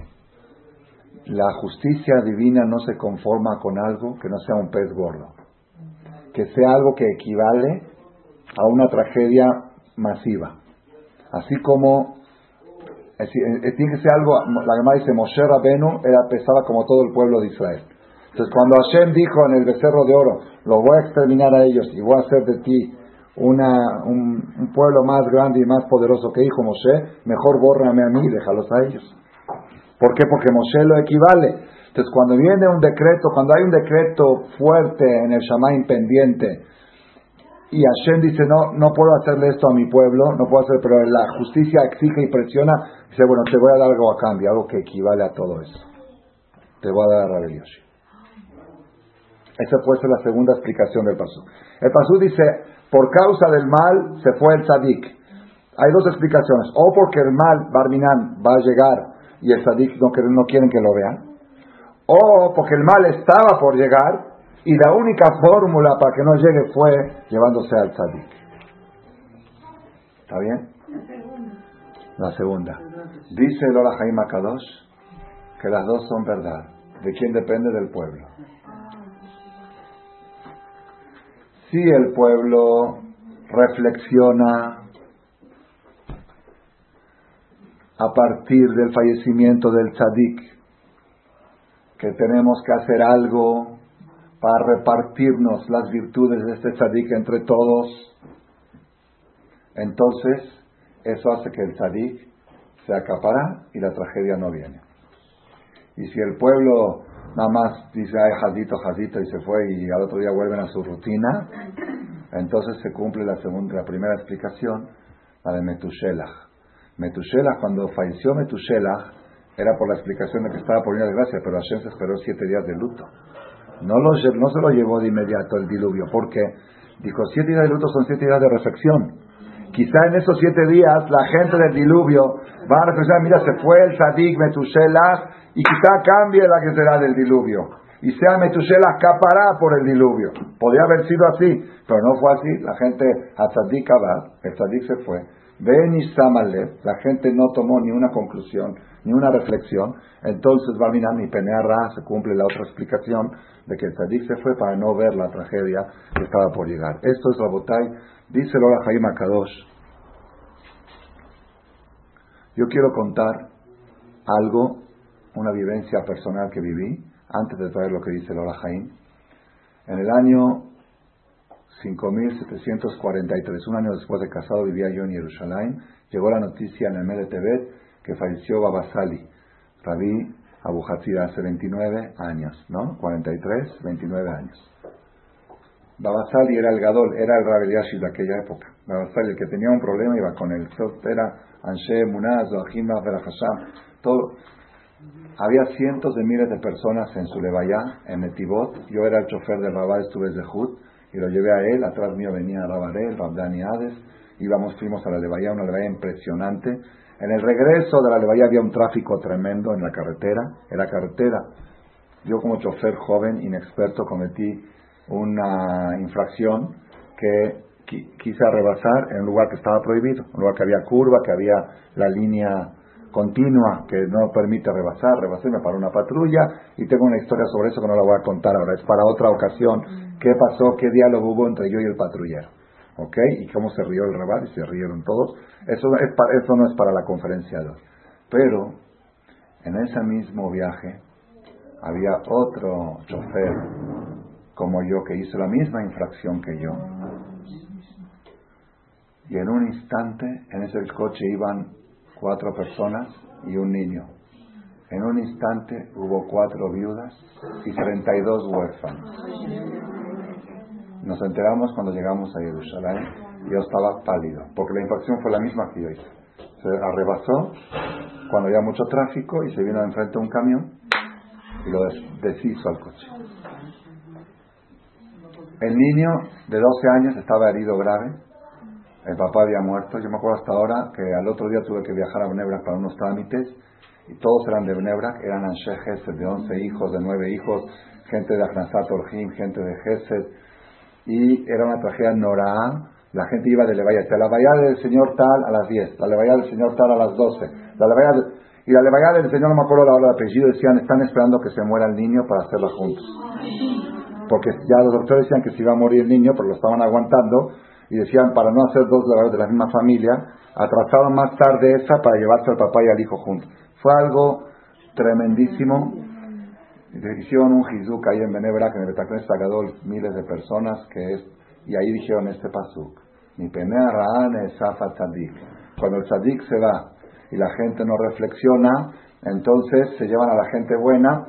la justicia divina no se conforma con algo que no sea un pez gordo, que sea algo que equivale a una tragedia masiva. Así como eh, tiene que ser algo, la Gemara dice, Moshe Rabenu era pesada como todo el pueblo de Israel. Entonces cuando Hashem dijo en el becerro de oro, lo voy a exterminar a ellos y voy a hacer de ti una, un, un pueblo más grande y más poderoso que dijo Moshe, mejor bórrame a mí y déjalos a ellos. ¿Por qué? Porque Moshe lo equivale. Entonces, cuando viene un decreto, cuando hay un decreto fuerte en el Shamayim pendiente, y Hashem dice, no, no puedo hacerle esto a mi pueblo, no puedo hacer, pero la justicia exige y presiona, dice, bueno, te voy a dar algo a cambio, algo que equivale a todo eso. Te voy a dar a Rabbi Esa puede ser la segunda explicación del paso. El paso dice, por causa del mal se fue el tzadik. Hay dos explicaciones. O porque el mal, Barminan, va a llegar y el tzadik no, quieren que lo vean. O porque el mal estaba por llegar y la única fórmula para que no llegue fue llevándose al tzadik. ¿Está bien? La segunda. Dice el Jaime Kadosh que las dos son verdad. ¿De quién depende? Del pueblo. Si el pueblo reflexiona a partir del fallecimiento del tzadik, que tenemos que hacer algo para repartirnos las virtudes de este tzadik entre todos, entonces eso hace que el tzadik se acapara y la tragedia no viene. Y si el pueblo nada más dice, ay, jadito, jadito, y se fue y al otro día vuelven a su rutina, entonces se cumple la, segunda, la primera explicación, la de Metushelach. Metushelach, cuando falleció Metushelach, era por la explicación de que estaba por una desgracia, pero Hashem se esperó siete días de luto. No, no se lo llevó de inmediato el diluvio, porque dijo, siete días de luto son siete días de reflexión. Quizá en esos siete días la gente del diluvio va a reflexionar, mira, se fue el Sadik Metusela y quizá cambie la que será del diluvio. Y sea Metusela capará por el diluvio. Podría haber sido así, pero no fue así. La gente, a Sadik el se fue. Ven y la gente no tomó ni una conclusión, ni una reflexión. Entonces, Barminan y Penearra se cumple la otra explicación de que el tzadik se fue para no ver la tragedia que estaba por llegar. Esto es Rabotai, dice Lola Jaim Akadosh. Yo quiero contar algo, una vivencia personal que viví, antes de traer lo que dice Lola Jaim. En el año 5743, un año después de casado, vivía yo en Jerusalén. Llegó la noticia en el Mede Tebet que falleció Babasali, Rabí Abu Hatzir hace 29 años, ¿no? 43, 29 años. Babasali era el Gadol, era el Rabel de aquella época. Babasali, el que tenía un problema, iba con él. Era Anshe, Munaz, Zohim, Berachasham, todo. Había cientos de miles de personas en su Levaya, en Netivot. Yo era el chofer del Rabá, estuve de Jud, y lo llevé a él. Atrás mío venía Rabarel, Rabdani Hades. Íbamos, fuimos a la Levaya, una Levaya impresionante en el regreso de la Levaya había un tráfico tremendo en la carretera. En la carretera, yo como chofer joven, inexperto, cometí una infracción que quise rebasar en un lugar que estaba prohibido, un lugar que había curva, que había la línea continua que no permite rebasar, rebasé, me paró una patrulla y tengo una historia sobre eso que no la voy a contar ahora, es para otra ocasión, qué pasó, qué diálogo hubo entre yo y el patrullero. ¿Ok? Y cómo se rió el Rabat y se rieron todos. Eso, es eso no es para la conferencia de hoy. Pero en ese mismo viaje había otro chofer como yo que hizo la misma infracción que yo. Y en un instante en ese coche iban cuatro personas y un niño. En un instante hubo cuatro viudas y 32 huérfanos. Nos enteramos cuando llegamos a Jerusalén yo estaba pálido, porque la infracción fue la misma que yo hice. Se arrebasó cuando había mucho tráfico y se vino enfrente un camión y lo deshizo al coche. El niño de 12 años estaba herido grave, el papá había muerto, yo me acuerdo hasta ahora que al otro día tuve que viajar a Bnebrak para unos trámites y todos eran de Bnebrak, eran Anshe de 11 hijos, de 9 hijos, gente de Akhnasat Orjim, gente de Gesed, y era una tragedia Norá. La gente iba de Levaya, la Levaya del señor tal a las 10, la Levaya del señor tal a las 12, la Levaya y la Levaya del señor, no me acuerdo la hora de apellido, decían, están esperando que se muera el niño para hacerla juntos. Porque ya los doctores decían que se iba a morir el niño, pero lo estaban aguantando, y decían, para no hacer dos de la misma familia, atrasaron más tarde esa para llevarse al papá y al hijo juntos. Fue algo tremendísimo hicieron un jizuk ahí en Benebra, que en el Betacnes Sagadol, miles de personas, que es, y ahí dijeron este pasuk, mi penea ra'an esafa tzadik. Cuando el tzadik se va y la gente no reflexiona, entonces se llevan a la gente buena,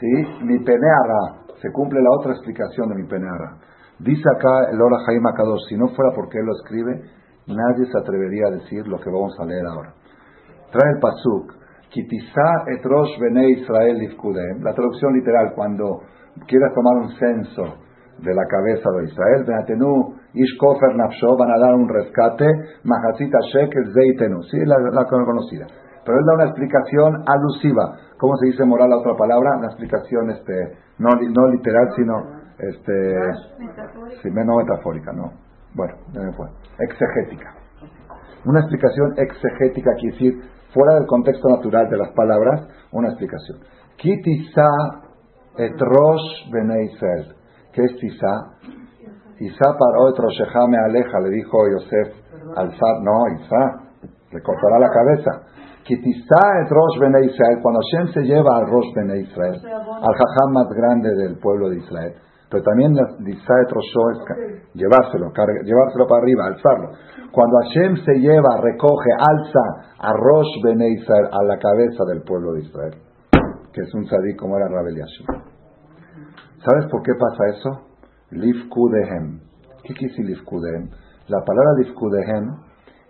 ¿sí? Mi peneara, se cumple la otra explicación de mi peneara. Dice acá el Ora Jaime Akadosh, si no fuera porque él lo escribe, nadie se atrevería a decir lo que vamos a leer ahora. Trae el Pasuk, Kitizá etrosh bene Israel La traducción literal, cuando quieras tomar un censo de la cabeza de Israel, Benatenu ish kofer nafsho, van a dar un rescate, mahasita shekel zeitenu, sí, la, la conocida. Pero él da una explicación alusiva. ¿Cómo se dice moral la otra palabra? Una explicación este, no, no literal, sino este, sí, no metafórica, no. Bueno, ya me fue. Exegética. Una explicación exegética quiere decir, fuera del contexto natural de las palabras, una explicación. Kitisa etrosh bene Israel. ¿Qué es? Isa para otro me aleja, le dijo Yosef al No, Isa, le cortará la cabeza. Kitisa etrosh bene Israel. Cuando Hashem se lleva al Rosh bene Israel, al jajam más grande del pueblo de Israel, pero también Disae es llevárselo, llevárselo para arriba, alzarlo. Cuando Hashem se lleva, recoge, alza a Rosh Bene Israel, a la cabeza del pueblo de Israel, que es un sadí como era Rabel Yashim. ¿Sabes por qué pasa eso? Lifkudehem. ¿Qué decir Lifkudehem? La palabra Lifkudehem,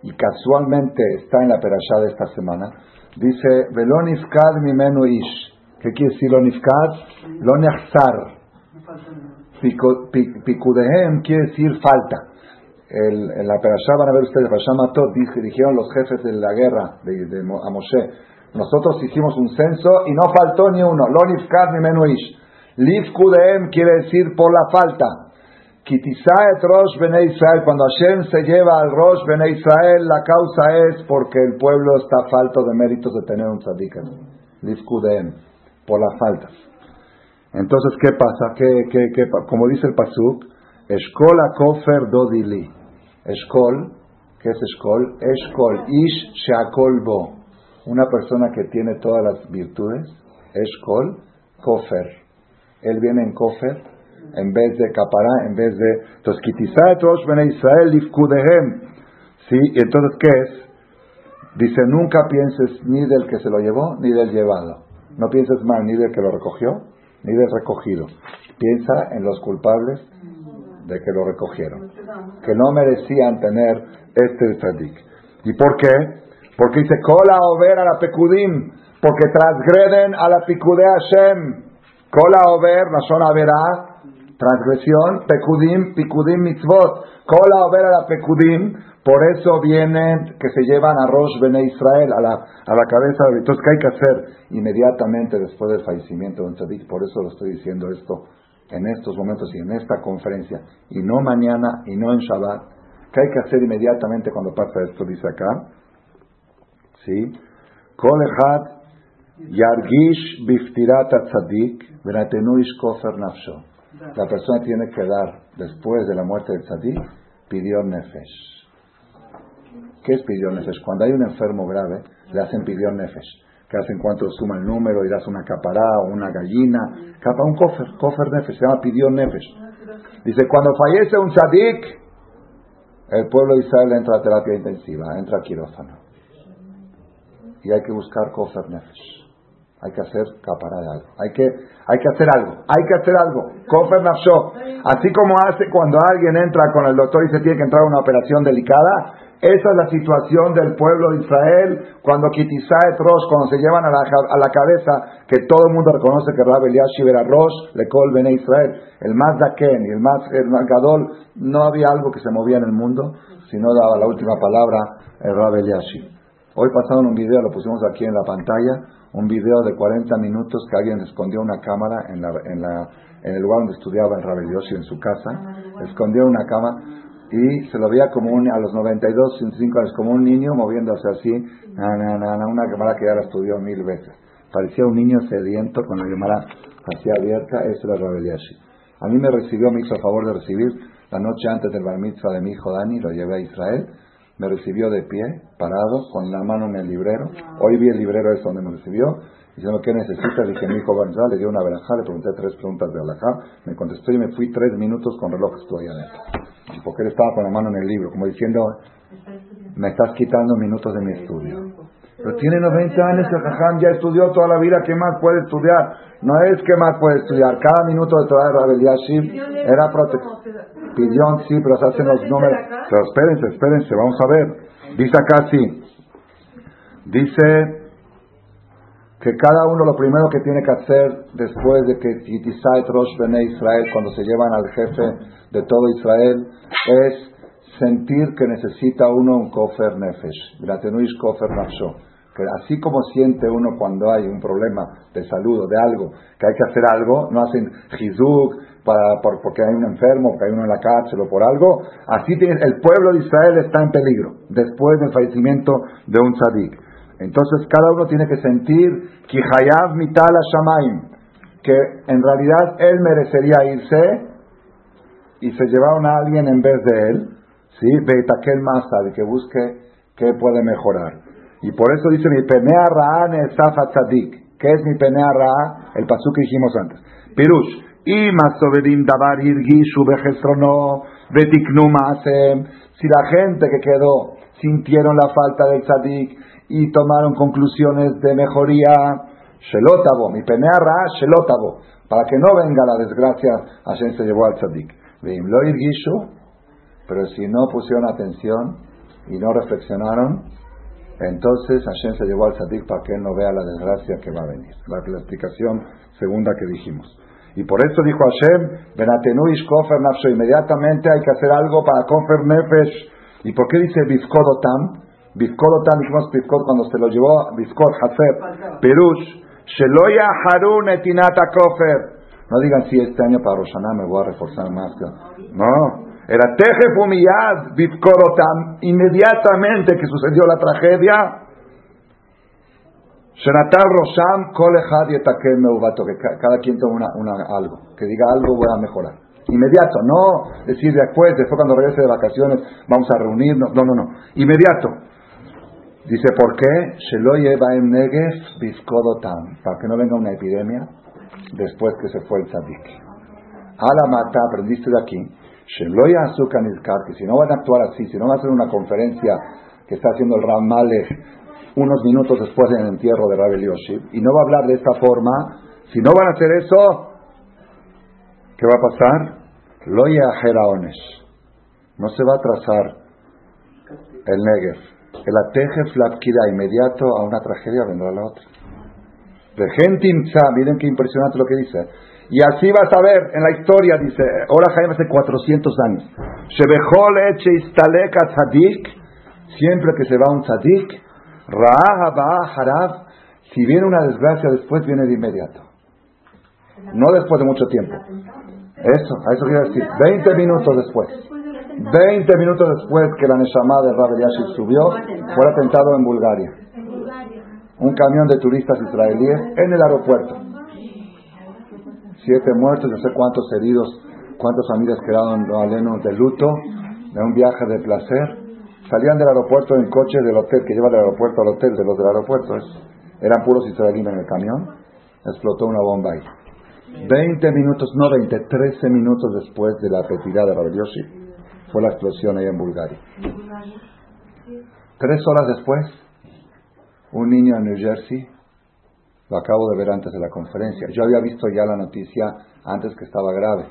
y casualmente está en la perashá de esta semana, dice, Velonifkad mimenu ish. ¿Qué quiere decir Lonifkad? Lonechzar Picudehem quiere decir falta. en la Perashá van a ver ustedes, Perashá Matot, dijeron los jefes de la guerra de, a Moshe, nosotros hicimos un censo y no faltó ni uno, lo nifkad ni menuish. Lifkudehem quiere decir por la falta. Kitisaet Rosh Bene Israel, cuando Hashem se lleva al Rosh Bene Israel, la causa es porque el pueblo está falto de méritos de tener un tzadik. Lifkudehem, por las faltas. Entonces, ¿qué pasa? ¿Qué, qué, qué, como dice el Pasuk, Eshkol kofer dodili. Eshkol, ¿qué es Eshkol? Eshkol, Ish Sheakol Bo. Una persona que tiene todas las virtudes, Eshkol, Kofer. Él viene en Kofer, en vez de Capará, en vez de. Entonces, Israel. ¿Sí? ¿Y entonces qué es? Dice, nunca pienses ni del que se lo llevó, ni del llevado. No pienses mal ni del que lo recogió, ni del recogido. Piensa en los culpables de que lo recogieron, que no merecían tener este tzadik. ¿Y por qué? Porque dice, cola over a la pecudim, porque transgreden a la picude Hashem. Cola over, la zona verá, transgresión, pecudim, picudim mitzvot. Cola over a la pecudim, por eso vienen que se llevan a Rosh Bene Israel, a la, a la cabeza. Entonces, ¿qué hay que hacer inmediatamente después del fallecimiento de un tzadik? Por eso lo estoy diciendo esto en estos momentos y en esta conferencia, y no mañana y no en Shabbat. ¿Qué hay que hacer inmediatamente cuando pasa esto? Dice acá. ¿Sí? Kolehad yargish biftirat tzadik venatenuish kofer nafsho. La persona tiene que dar, después de la muerte del tzadik, pidió nefesh. ¿Qué es pidión nefesh? Cuando hay un enfermo grave, le hacen pidión nefesh. Que hacen cuánto suma el número, irás a una capará o una gallina. Capa un cofer, cofer nefesh, se llama pidión nefesh. Dice, cuando fallece un tzadik, el pueblo de Israel entra a terapia intensiva, entra a quirófano. Y hay que buscar cofer nefesh. Hay que hacer capará algo. Hay que, hay que hacer algo. Hay que hacer algo. Nafsho. Así como hace cuando alguien entra con el doctor y se tiene que entrar a una operación delicada, esa es la situación del pueblo de Israel cuando Kitisaet Rosh, cuando se llevan a la, cabeza, que todo el mundo reconoce que Rab Eliashib era Rosh, le Bene Israel, el más Daken y el más, Gadol, no había algo que se movía en el mundo si no daba la última palabra el Rab Eliashib. Hoy pasaron un video, lo pusimos aquí en la pantalla, un video de 40 minutos que alguien escondió una cámara en, la, en, la, en el lugar donde estudiaba el Rab en su casa, escondió una cámara y se lo veía como un, a los 92, 105 años, como un niño moviéndose así, una cámara que ya la estudió mil veces. Parecía un niño sediento con la cámara así abierta, eso era Rabeliashi. A mí me recibió, me hizo el favor de recibir la noche antes del bar mitzvah de mi hijo Dani, lo llevé a Israel, me recibió de pie, parado, con la mano en el librero. Hoy vi el librero ese donde me recibió, diciendo, ¿qué necesita? Dije, mi hijo le dio una verajá, le pregunté tres preguntas de alajá, me contestó y me fui tres minutos con reloj, estoy adentro porque él estaba con la mano en el libro, como diciendo, me estás quitando minutos de mi estudio. Pero tiene 90 años, el Jajam ya estudió toda la vida, ¿qué más puede estudiar? No es que más puede estudiar, cada minuto de toda la Rabel era protección. Pidión, sí, pero se hacen los números. Pero espérense, espérense, vamos a ver. Dice acá sí. Dice que cada uno lo primero que tiene que hacer después de que Yitisait Rosh Bene Israel, cuando se llevan al jefe de todo Israel, es sentir que necesita uno un kofer nefesh, kofer nafsho. Que así como siente uno cuando hay un problema de salud o de algo, que hay que hacer algo, no hacen jizuk para, porque hay un enfermo, porque hay uno en la cárcel o por algo, así tiene, el pueblo de Israel está en peligro después del fallecimiento de un tzadik. Entonces cada uno tiene que sentir Kihayav mitala shamaim, que en realidad él merecería irse y se llevaron a alguien en vez de él, ¿sí? Beitakel Masa, que busque qué puede mejorar. Y por eso dice mi penea ra'a nesafa tzadik. ¿Qué es mi penea ra'a? El pasú que dijimos antes. Pirush. Y masoverim davar irgishu bejestrono betiknu masem. Si la gente que quedó sintieron la falta del tzadik y tomaron conclusiones de mejoría, shelotabo, mi penea ra'a shelotabo. Para que no venga la desgracia, Hashem se llevó al tzadik. Veim lo irgishu pero si no pusieron atención y no reflexionaron, entonces Hashem se llevó al Sadik para que él no vea la desgracia que va a venir. La, explicación segunda que dijimos. Y por eso dijo Hashem, Benatenu Ishkofer Nafsho, inmediatamente hay que hacer algo para Kofer Nefesh. ¿Y por qué dice Bifkodotam? Bifkodotam, dijimos Bifkod cuando se lo llevó Bifkod Hafer, Perush, Sheloya Harun Etinata Kofer. No digan si este año para Roshaná me voy a reforzar más. No, era Teje Fumiyad Bitkorotam, inmediatamente que sucedió la tragedia, Meubato, que cada quien tome una, algo, que diga algo voy a mejorar. Inmediato, no decir después, después cuando regrese de vacaciones vamos a reunirnos, no, no, no, inmediato. Dice, ¿por qué? Para que no venga una epidemia después que se fue el tzadik. la mata, aprendiste de aquí que si no van a actuar así, si no van a hacer una conferencia que está haciendo el Ram unos minutos después del entierro de Rabel Yoshib, y no va a hablar de esta forma, si no van a hacer eso, ¿qué va a pasar? Loya Onesh. No se va a trazar el Negev. El Ateje Flapkira inmediato a una tragedia vendrá la otra. De gente miren qué impresionante lo que dice. Y así vas a ver en la historia, dice, ahora Jaime hace 400 años. Siempre que se va un tzadik, Harab, si viene una desgracia después, viene de inmediato. No después de mucho tiempo. Eso, a eso quiero decir. 20 minutos después. 20 minutos después que la Neshama de Rabbi Yashid subió, fue atentado en Bulgaria. Un camión de turistas israelíes en el aeropuerto siete muertos, no sé cuántos heridos, cuántas familias quedaron de luto, de un viaje de placer. Salían del aeropuerto en coche del hotel, que lleva del aeropuerto al hotel, de los del aeropuerto. Eran puros israelíes en el camión. Explotó una bomba ahí. 20 minutos, no 20, 13 minutos después de la retirada de Rabbi fue la explosión ahí en Bulgaria. Tres horas después, un niño en New Jersey lo acabo de ver antes de la conferencia. Yo había visto ya la noticia antes que estaba grave.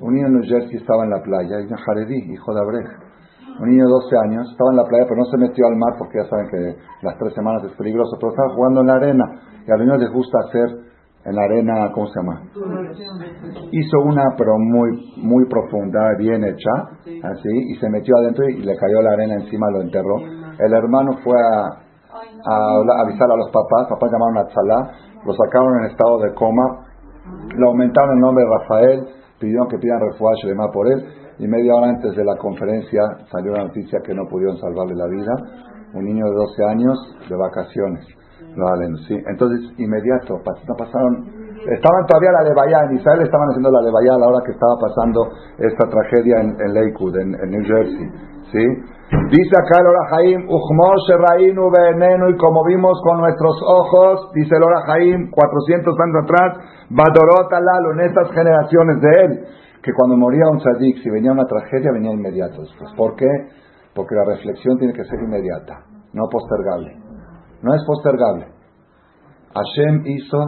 Un niño en New Jersey estaba en la playa, un Jaredí, hijo de Abrej. Un niño de 12 años, estaba en la playa, pero no se metió al mar porque ya saben que las tres semanas es peligroso, pero estaba jugando en la arena. Y a los niños les gusta hacer en la arena, ¿cómo se llama? Hizo una, pero muy, muy profunda, bien hecha, así, y se metió adentro y le cayó la arena encima, lo enterró. El hermano fue a, avisar a los papás, papás llamaron a Tzalá, lo sacaron en estado de coma, le aumentaron el nombre de Rafael, pidieron que pidan refugio y demás por él, y media hora antes de la conferencia salió la noticia que no pudieron salvarle la vida, un niño de 12 años de vacaciones. Entonces, inmediato, no pasaron, estaban todavía la Levaya, en Israel estaban haciendo la Levaya a la hora que estaba pasando esta tragedia en, en Lakewood, en, New Jersey. ¿sí? Dice acá el Orahaim, Rainu veneno, y como vimos con nuestros ojos, dice el Orahaim, 400 años atrás, Badorot Alalo, en estas generaciones de él, que cuando moría un tzadik, si venía una tragedia, venía inmediato después. ¿Por qué? Porque la reflexión tiene que ser inmediata, no postergable. No es postergable. Hashem hizo,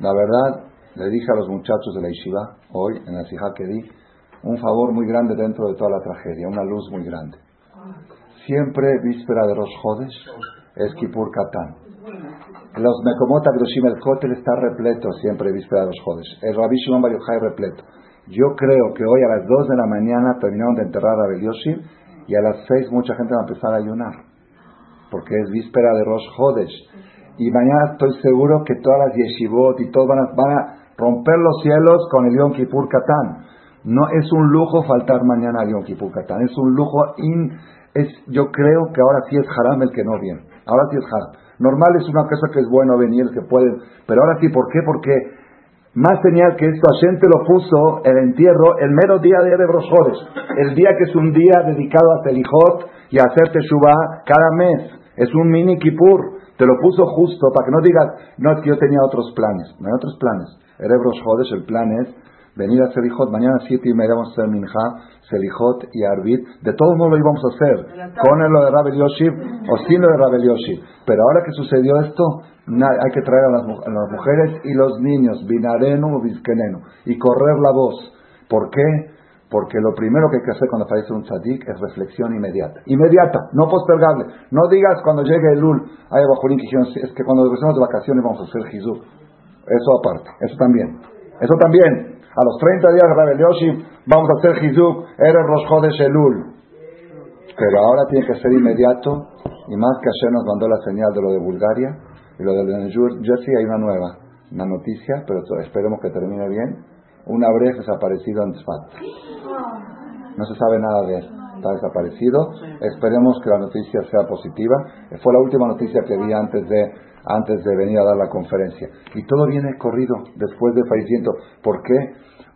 la verdad, le dije a los muchachos de la Yeshiva, hoy, en la Sijá que di, un favor muy grande dentro de toda la tragedia, una luz muy grande. Siempre víspera de Rosh Hodesh es Kippur Katán. Los Mekomot Agroshim, el Kotel está repleto siempre víspera de Rosh Hodesh. El Rabbi Shimon Bar repleto. Yo creo que hoy a las 2 de la mañana terminaron de enterrar a Belioshim y a las 6 mucha gente va a empezar a ayunar. Porque es víspera de Rosh Hodesh. Y mañana estoy seguro que todas las yeshivot y todos van a, van a romper los cielos con el Yom Kippur Katán. No es un lujo faltar mañana al Yom Kippur Katán. Es un lujo in, es, yo creo que ahora sí es haram el que no viene. Ahora sí es haram. Normal es una cosa que es bueno venir, que pueden, pero ahora sí, ¿por qué? Porque más señal que esto, Hashem te lo puso el entierro el mero día de Erebrosjodes, el día que es un día dedicado a Selijot y a hacer Teshuvah cada mes. Es un mini Kippur. Te lo puso justo para que no digas, no es que yo tenía otros planes. No hay otros planes. Erebrosjodes, el plan es venir a Selijot, mañana a siete y media vamos a hacer Minja, Selijot y Arbit. De todos modos lo íbamos a hacer, con lo de Rabel Yoshib o sin lo de Rabel Yoshib. Pero ahora que sucedió esto, hay que traer a las, mujeres y los niños, Binarenu o Vizkenenu, y correr la voz. ¿Por qué? Porque lo primero que hay que hacer cuando fallece un tzadik es reflexión inmediata. Inmediata, no postergable. No digas cuando llegue el Lul, hay Bajurín que es que cuando regresemos de vacaciones vamos a hacer Jizú. Eso aparte, eso también. Eso también. A los 30 días de Rabel vamos a hacer Hizuk, Eres Rosh de Shelul. Pero ahora tiene que ser inmediato, y más que ayer nos mandó la señal de lo de Bulgaria, y lo de New Jersey hay una nueva, una noticia, pero esperemos que termine bien. Una Abrej desaparecido en Tzfat. No se sabe nada de él. Está desaparecido. Esperemos que la noticia sea positiva. Fue la última noticia que vi antes de antes de venir a dar la conferencia. Y todo viene corrido después de fallecimiento. ¿Por qué?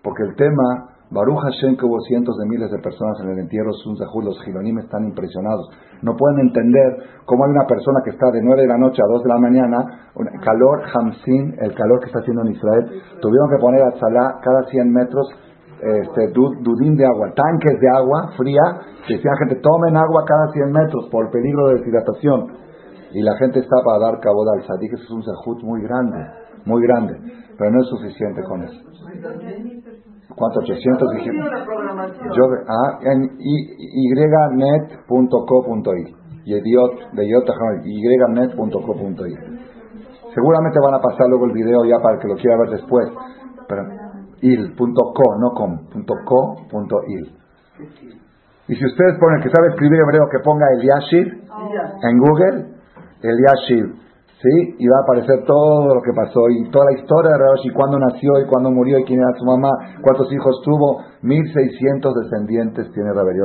Porque el tema, Baruch Hashem, que hubo cientos de miles de personas en el entierro Sunzahud, los gilonim están impresionados. No pueden entender cómo hay una persona que está de 9 de la noche a 2 de la mañana, calor Hamsin, el calor que está haciendo en Israel, tuvieron que poner a Salah cada 100 metros este, dudín de agua, tanques de agua fría, decían gente, tomen agua cada 100 metros por peligro de deshidratación y la gente está para dar cabo al es un sahut muy grande, muy grande, pero no es suficiente con eso. ¿Cuánto? 800 dijimos. Yo, ah, en ynet.co.ir y idiot de ynet.co.ir. Seguramente van a pasar luego el video ya para el que lo quiera ver después. Pero il.co, no com, .co.il. Y si ustedes ponen que sabe escribir hebreo, que ponga el Yashir en Google, el Yashiv, ¿sí? Y va a aparecer todo lo que pasó y toda la historia de Rashi, cuándo nació y cuándo murió y quién era su mamá, cuántos hijos tuvo. 1600 descendientes tiene Rabbi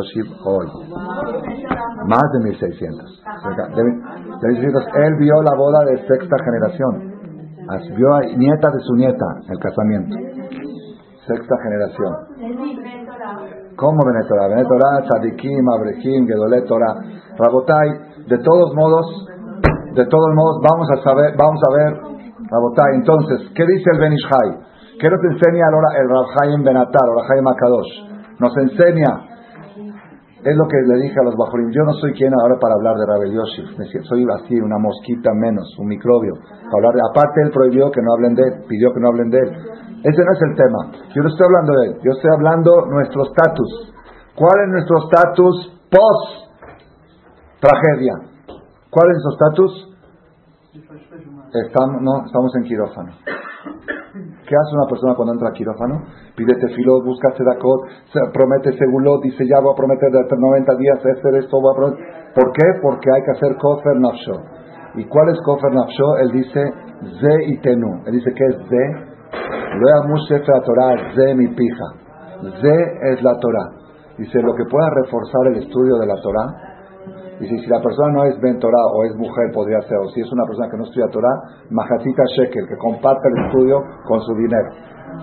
hoy. Más de 1600. Él vio la boda de sexta generación. Vio a nieta de su nieta el casamiento. Sexta generación. ¿Cómo Benetorah? Benetorah, Tzadikim, Abrehim, Gedolet. Rabotai, de todos modos, de todos modos, vamos a saber, vamos a ver, Rabotay, entonces, ¿qué dice el Benishai? ¿Qué nos enseña el Rabhaim Benatar, o Rabhaim Akadosh? Nos enseña, es lo que le dije a los Bajorim, yo no soy quien ahora para hablar de Rabel Yoshif, soy así, una mosquita menos, un microbio. Hablar de, aparte, él prohibió que no hablen de él, pidió que no hablen de él. Ese no es el tema. Yo no estoy hablando de él, yo estoy hablando nuestro estatus. ¿Cuál es nuestro estatus post tragedia? ¿Cuál es su estatus? Estamos, no, estamos en quirófano. ¿Qué hace una persona cuando entra a quirófano? Pide tefilot, busca sedacot, promete segulot, dice ya voy a prometer de 90 días hacer esto, voy a prometer. ¿Por qué? Porque hay que hacer kofer nafsho. ¿Y cuál es kofer nafsho? Él dice ze y tenu. Él dice ¿qué es ze? Loa sefer Torah, ze mi pija. Ze es la Torah. Dice lo que pueda reforzar el estudio de la Torah Dice, si la persona no es Ben o es mujer, podría ser, o si es una persona que no estudia Torah, Majatita Shekel, que comparte el estudio con su dinero.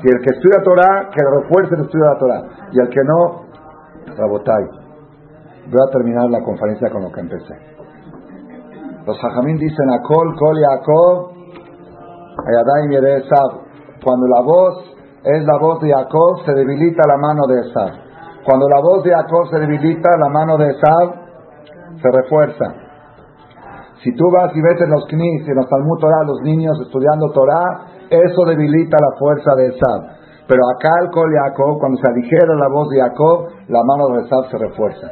Si el que estudia Torah, que refuerce el estudio de la Torah. Y el que no, Rabotai. Voy a terminar la conferencia con lo que empecé. Los Jajamín dicen, Akol, Kol, Yaakov, Ayadai, Esav. Cuando la voz es la voz de Jacob, se debilita la mano de Esav. Cuando la voz de Jacob se debilita, la mano de Esav se refuerza. Si tú vas y ves en los knis en los Talmud Torah los niños estudiando Torah, eso debilita la fuerza de Esab. Pero acá el Kol cuando se aligera la voz de Jacob, la mano de Esab se refuerza.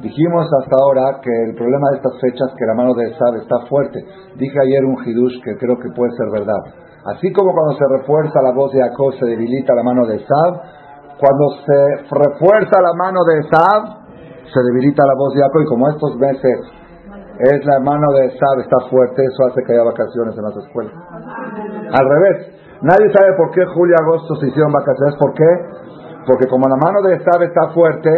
Dijimos hasta ahora que el problema de estas fechas es que la mano de Esab está fuerte. Dije ayer un hidush que creo que puede ser verdad. Así como cuando se refuerza la voz de Jacob se debilita la mano de Esab, cuando se refuerza la mano de Esab, se debilita la voz de Jacob y como estos meses es la mano de Esab está fuerte, eso hace que haya vacaciones en las escuelas. Al revés, nadie sabe por qué julio y agosto se hicieron vacaciones. ¿Por qué? Porque como la mano de Esab está fuerte,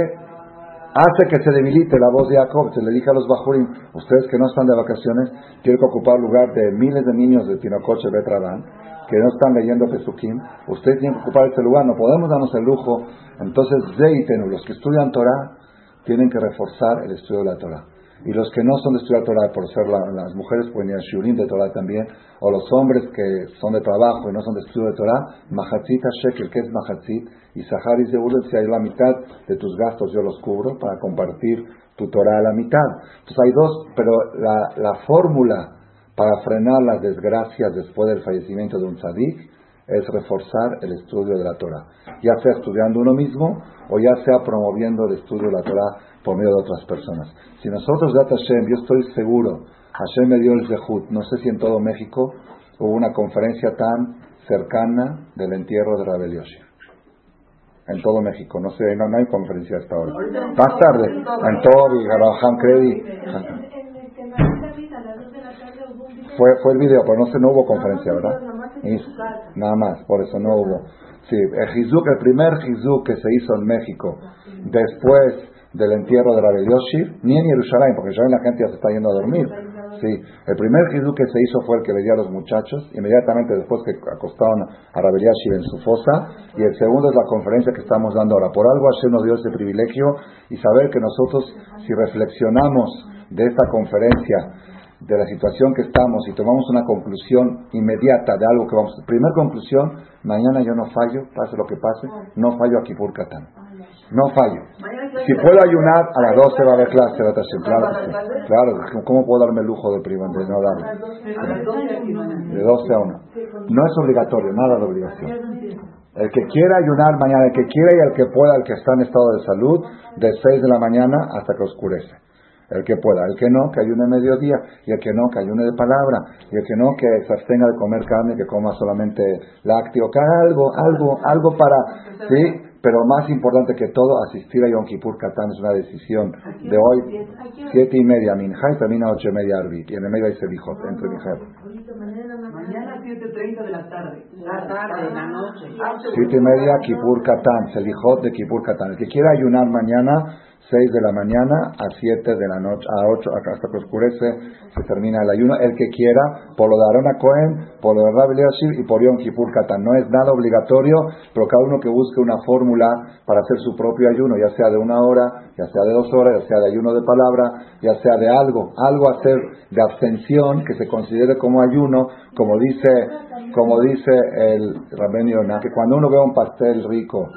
hace que se debilite la voz de Jacob. Se le dije a los bajurim, ustedes que no están de vacaciones, quieren ocupar lugar de miles de niños de Tinocoche Betraban, que no están leyendo Pesukim, ustedes tienen que ocupar este lugar, no podemos darnos el lujo. Entonces, Zeitenu, los que estudian Torah, tienen que reforzar el estudio de la Torah. Y los que no son de estudiar Torah, por ser las mujeres pueden ir a Shurim de Torah también, o los hombres que son de trabajo y no son de estudio de Torah, Mahatzit Shekel, que es Mahatzit, y Sahar y si hay la mitad de tus gastos yo los cubro para compartir tu Torah a la mitad. Entonces hay dos, pero la, la fórmula para frenar las desgracias después del fallecimiento de un tzadik es reforzar el estudio de la Torah, ya sea estudiando uno mismo o ya sea promoviendo el estudio de la Torah por medio de otras personas. Si nosotros, Data Hashem, yo estoy seguro, Hashem me dio el Zehut, no sé si en todo México hubo una conferencia tan cercana del entierro de Rabel Yoshi. En todo México, no sé, no, hay conferencia hasta ahora. Más tarde, en todo, y Garaham Credit. Fue, fue el video, pero no sé, no hubo conferencia, ¿verdad? nada más, por eso no hubo. Sí, el Hizuk, el primer Hizuk que se hizo en México después del entierro de la Yoshi, ni en Jerusalén, porque ya la gente ya se está yendo a dormir. Sí, el primer Hizuk que se hizo fue el que le dio a los muchachos, inmediatamente después que acostaron a Rabbi en su fosa, y el segundo es la conferencia que estamos dando ahora. Por algo Hashem nos dio ese privilegio y saber que nosotros, si reflexionamos de esta conferencia, de la situación que estamos y tomamos una conclusión inmediata de algo que vamos a... Primera conclusión, mañana yo no fallo, pase lo que pase, no fallo aquí por Catán. No fallo. Si puedo ayunar, a las 12 va a haber clase de Claro, claro, ¿cómo puedo darme el lujo de, prima, de no darme? De 12 a 1. No es obligatorio, nada de obligación. El que quiera ayunar mañana, el que quiera y el que pueda, el que está en estado de salud, de 6 de la mañana hasta que oscurece. El que pueda, el que no, que ayune mediodía, y el que no, que ayune de palabra, y el que no, que se abstenga de comer carne, que coma solamente lácteo, que haga algo, algo, algo para, ¿sí? Pero más importante que todo, asistir a Yom Kippur Katán es una decisión de hoy, siete y media Minja y termina ocho y media Arbit, y en el medio hay Selijot, entre Minja. Mañana 7.30 de la tarde. La tarde, la noche. Siete y media Kippur Katán, Selijot de Kippur Katán. El que quiera ayunar mañana, 6 de la mañana a 7 de la noche, a 8, hasta que oscurece, se termina el ayuno. El que quiera, por lo de Arona Cohen, por lo de Rabbi y por Yom Kippur Katan. No es nada obligatorio, pero cada uno que busque una fórmula para hacer su propio ayuno, ya sea de una hora, ya sea de dos horas, ya sea de ayuno de palabra, ya sea de algo, algo hacer de abstención que se considere como ayuno, como dice, como dice el Rabbi que cuando uno ve un pastel rico,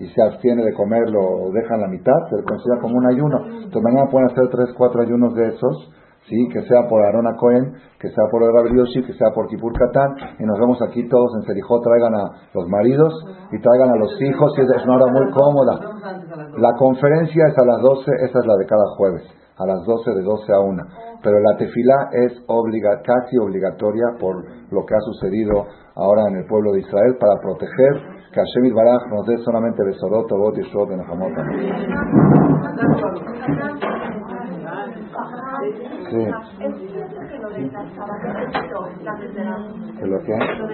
y se abstiene de comerlo o deja la mitad, se le considera como un ayuno. Entonces mañana pueden hacer tres, cuatro ayunos de esos, ¿sí? que sea por Arona Cohen, que sea por el Rabbi que sea por Kipur Katán, y nos vemos aquí todos en Serijó, traigan a los maridos y traigan a los hijos, y es una hora muy cómoda. La conferencia es a las 12, esa es la de cada jueves, a las 12 de 12 a 1. Pero la tefila es obliga, casi obligatoria por lo que ha sucedido ahora en el pueblo de Israel para proteger que Hashem Baraj nos dé solamente Besorot, Tobot y Shot en Hamota. Sí. ¿Qué lo que? Lo.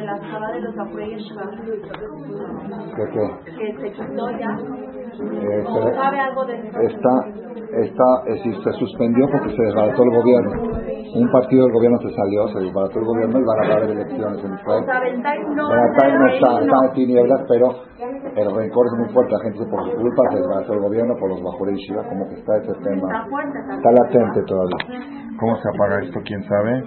¿Qué qué? Que se quitó ya. Eh, ¿Sabe algo de Está está, eh, se suspendió porque se desbarató el gobierno. Un partido del gobierno se salió, se desbarató el gobierno y van a haber elecciones en Israel. Baratai no está, está en tinieblas, pero el rencor es muy fuerte. La gente dice por su culpa se desbarató el gobierno, por los Bajurei Shiva, como que está ese tema. Está latente todavía. ¿Cómo se apaga esto? ¿Quién sabe?